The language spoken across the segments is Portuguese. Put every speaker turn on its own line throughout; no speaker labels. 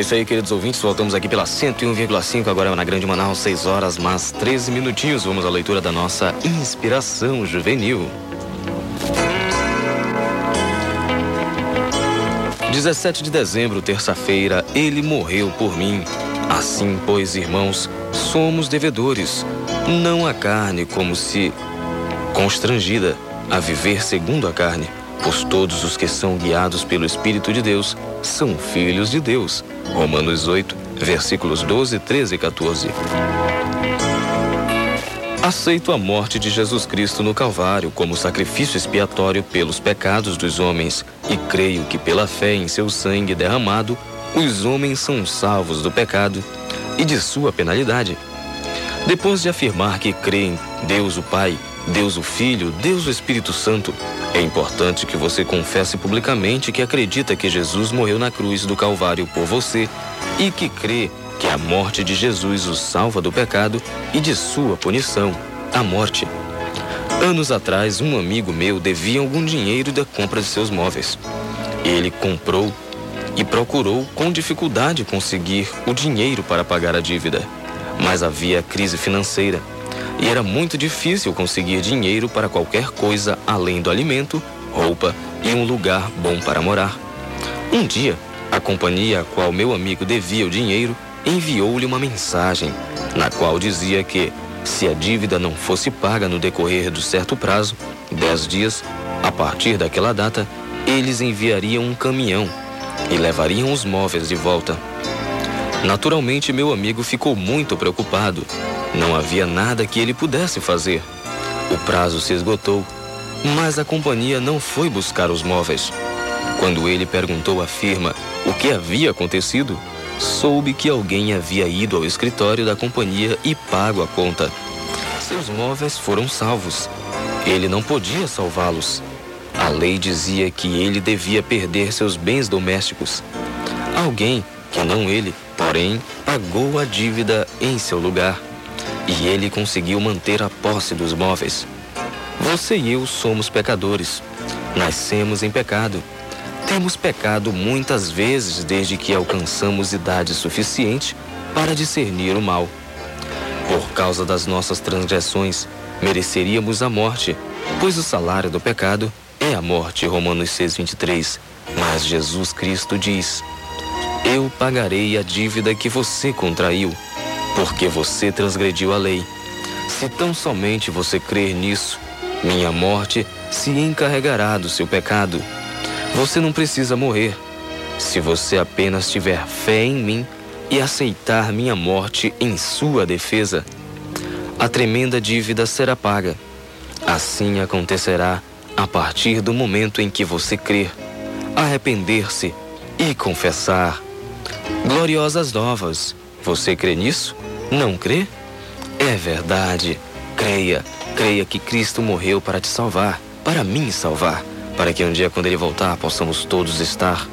isso aí, queridos ouvintes. Voltamos aqui pela 101,5, agora na Grande Manaus, 6 horas mais 13 minutinhos. Vamos à leitura da nossa inspiração juvenil. 17 de dezembro, terça-feira, ele morreu por mim. Assim, pois, irmãos, somos devedores, não a carne como se constrangida a viver segundo a carne, pois todos os que são guiados pelo Espírito de Deus são filhos de Deus. Romanos 8, versículos 12, 13 e 14. Aceito a morte de Jesus Cristo no Calvário como sacrifício expiatório pelos pecados dos homens e creio que pela fé em seu sangue derramado, os homens são salvos do pecado e de sua penalidade. Depois de afirmar que crê em Deus o Pai, Deus o Filho, Deus o Espírito Santo, é importante que você confesse publicamente que acredita que Jesus morreu na cruz do Calvário por você e que crê que a morte de Jesus o salva do pecado e de sua punição, a morte. Anos atrás, um amigo meu devia algum dinheiro da compra de seus móveis. Ele comprou e procurou com dificuldade conseguir o dinheiro para pagar a dívida, mas havia crise financeira e era muito difícil conseguir dinheiro para qualquer coisa além do alimento, roupa e um lugar bom para morar. Um dia, a companhia a qual meu amigo devia o dinheiro enviou-lhe uma mensagem, na qual dizia que, se a dívida não fosse paga no decorrer do certo prazo, dez dias, a partir daquela data, eles enviariam um caminhão e levariam os móveis de volta. Naturalmente, meu amigo ficou muito preocupado não havia nada que ele pudesse fazer. O prazo se esgotou, mas a companhia não foi buscar os móveis. Quando ele perguntou à firma o que havia acontecido, soube que alguém havia ido ao escritório da companhia e pago a conta. Seus móveis foram salvos. Ele não podia salvá-los. A lei dizia que ele devia perder seus bens domésticos. Alguém, que não ele, porém, pagou a dívida em seu lugar e ele conseguiu manter a posse dos móveis. Você e eu somos pecadores. Nascemos em pecado. Temos pecado muitas vezes desde que alcançamos idade suficiente para discernir o mal. Por causa das nossas transgressões, mereceríamos a morte, pois o salário do pecado é a morte, Romanos 6:23. Mas Jesus Cristo diz: Eu pagarei a dívida que você contraiu porque você transgrediu a lei. Se tão somente você crer nisso, minha morte se encarregará do seu pecado. Você não precisa morrer. Se você apenas tiver fé em mim e aceitar minha morte em sua defesa, a tremenda dívida será paga. Assim acontecerá a partir do momento em que você crer, arrepender-se e confessar. Gloriosas novas. Você crê nisso? Não crê? É verdade. Creia. Creia que Cristo morreu para te salvar, para mim salvar, para que um dia, quando Ele voltar, possamos todos estar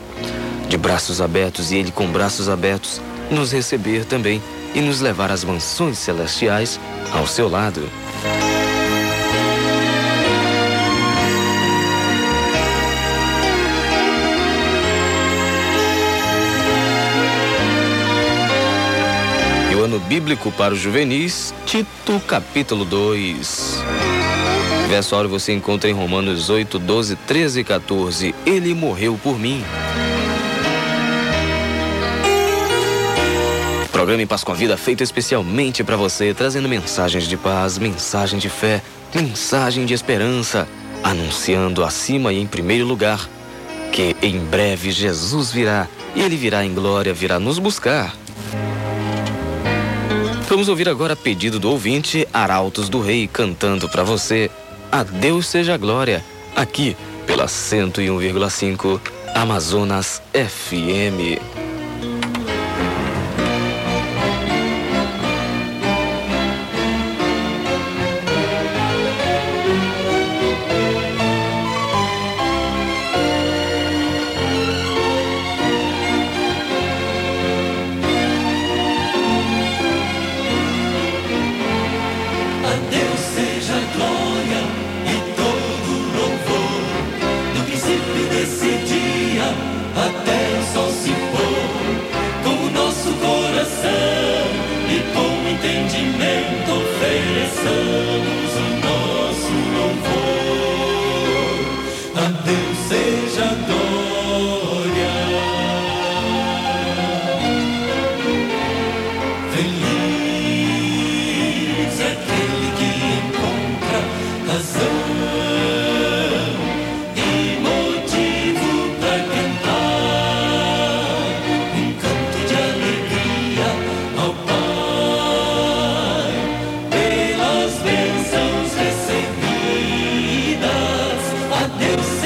de braços abertos e Ele com braços abertos nos receber também e nos levar às mansões celestiais ao seu lado. Ano bíblico para os juvenis, Tito capítulo 2. Verso áureo você encontra em Romanos 8, 12, 13 e 14. Ele morreu por mim. Programa em Paz com a Vida feito especialmente para você, trazendo mensagens de paz, mensagem de fé, mensagem de esperança, anunciando acima e em primeiro lugar que em breve Jesus virá e ele virá em glória, virá nos buscar. Vamos ouvir agora pedido do ouvinte Arautos do Rei cantando para você A Deus seja a glória, aqui pela 101,5 Amazonas FM.
Lucy.
Oh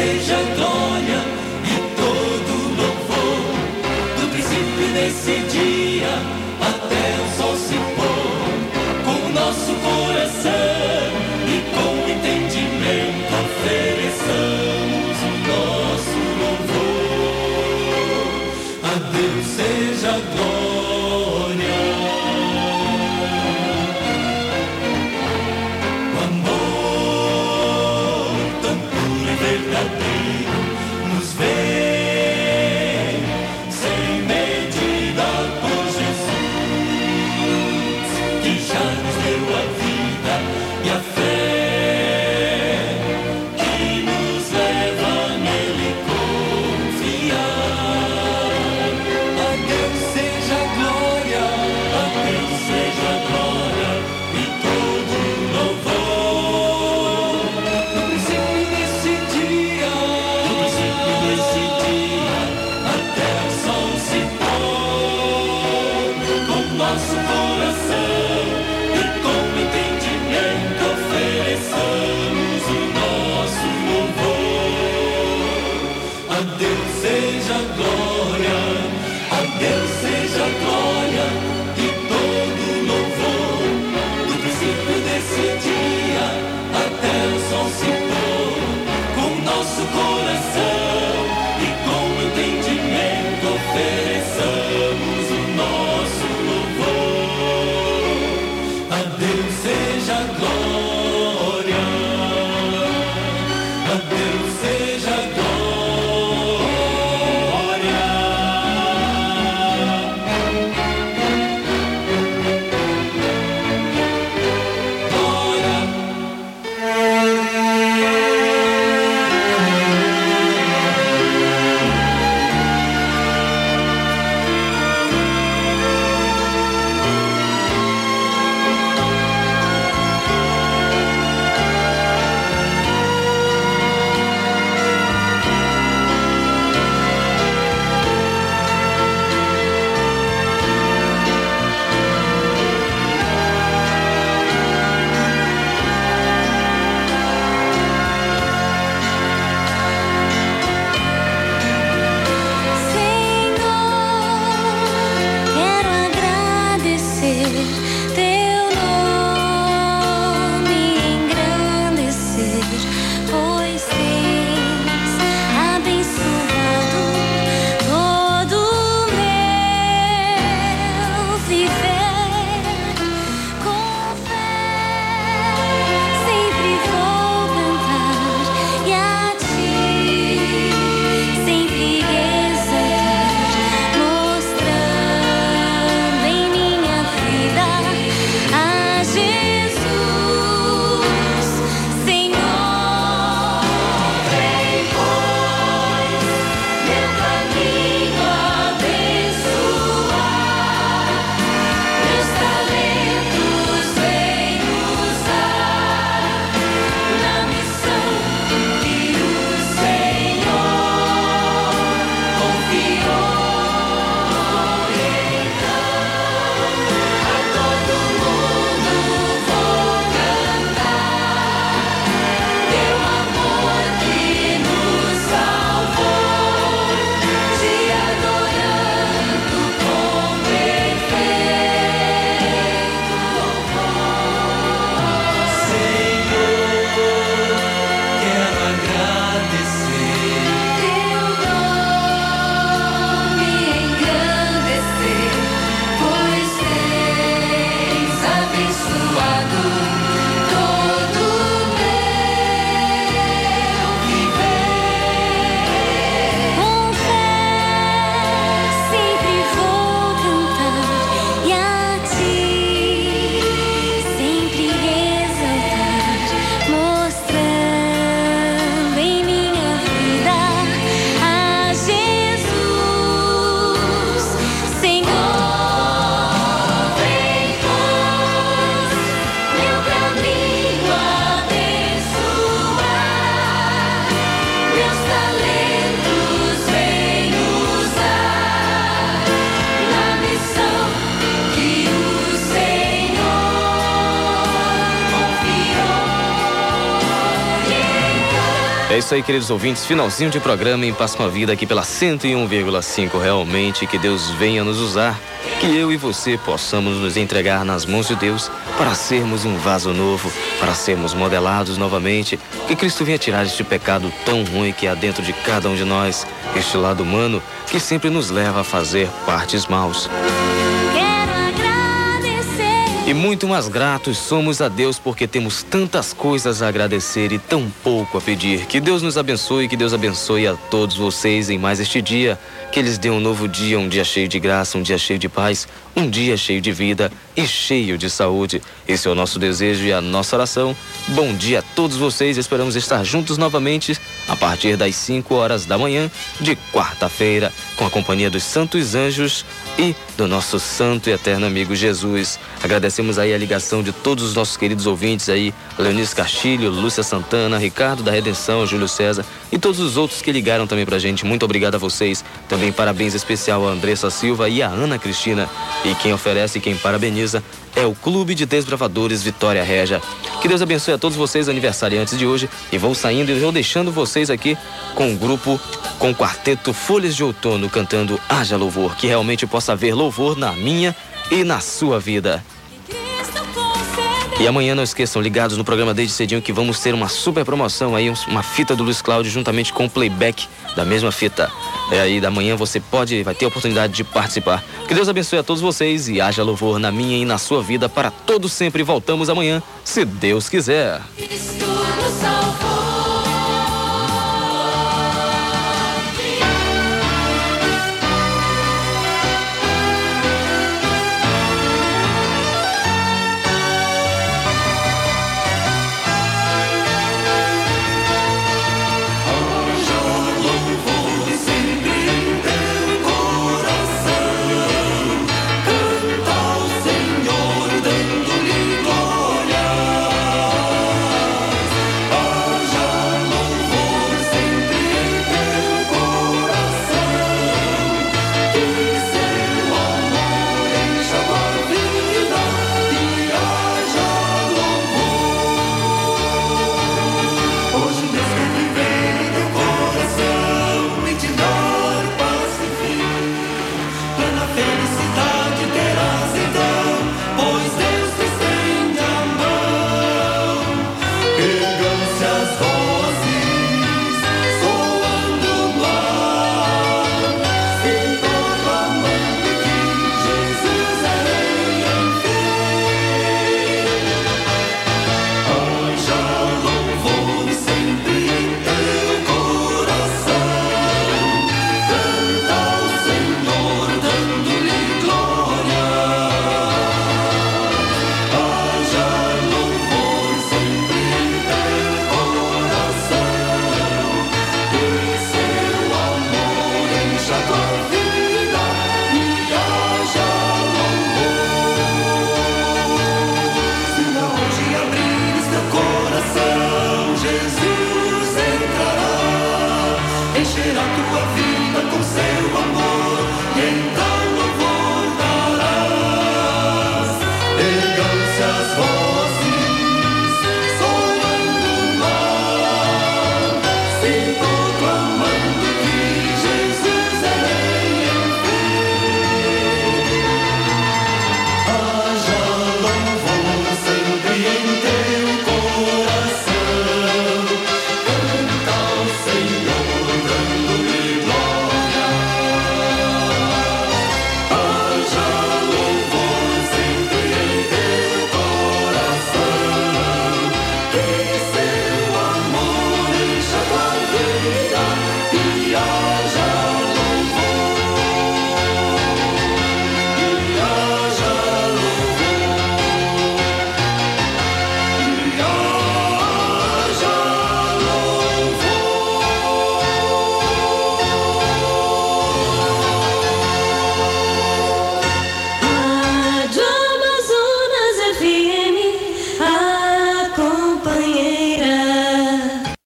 isso aí, queridos ouvintes. Finalzinho de programa em Passa uma Vida aqui pela 101,5. Realmente, que Deus venha nos usar. Que eu e você possamos nos entregar nas mãos de Deus para sermos um vaso novo, para sermos modelados novamente. Que Cristo venha tirar este pecado tão ruim que há dentro de cada um de nós, este lado humano que sempre nos leva a fazer partes maus. E muito mais gratos somos a Deus porque temos tantas coisas a agradecer e tão pouco a pedir. Que Deus nos abençoe, que Deus abençoe a todos vocês em mais este dia. Que eles dê um novo dia, um dia cheio de graça, um dia cheio de paz, um dia cheio de vida e cheio de saúde. Esse é o nosso desejo e a nossa oração. Bom dia a todos vocês. Esperamos estar juntos novamente a partir das 5 horas da manhã de quarta-feira, com a companhia dos Santos Anjos e do nosso santo e eterno amigo Jesus. Agradecemos aí a ligação de todos os nossos queridos ouvintes aí, Leonice Castilho, Lúcia Santana, Ricardo da Redenção, Júlio César e todos os outros que ligaram também pra gente. Muito obrigado a vocês. Também parabéns especial a Andressa Silva e a Ana Cristina. E quem oferece e quem parabeniza é o Clube de Desbravadores Vitória Regia. Que Deus abençoe a todos vocês aniversariantes de hoje e vou saindo e vou deixando vocês aqui com o grupo com o quarteto Folhas de Outono cantando Haja Louvor, que realmente possa haver louvor na minha e na sua vida. E amanhã não esqueçam, ligados no programa desde cedinho que vamos ter uma super promoção aí, uma fita do Luiz Cláudio juntamente com o playback da mesma fita. E aí da manhã você pode, vai ter a oportunidade de participar. Que Deus abençoe a todos vocês e haja louvor na minha e na sua vida para todos sempre. Voltamos amanhã, se Deus quiser. Cristo nos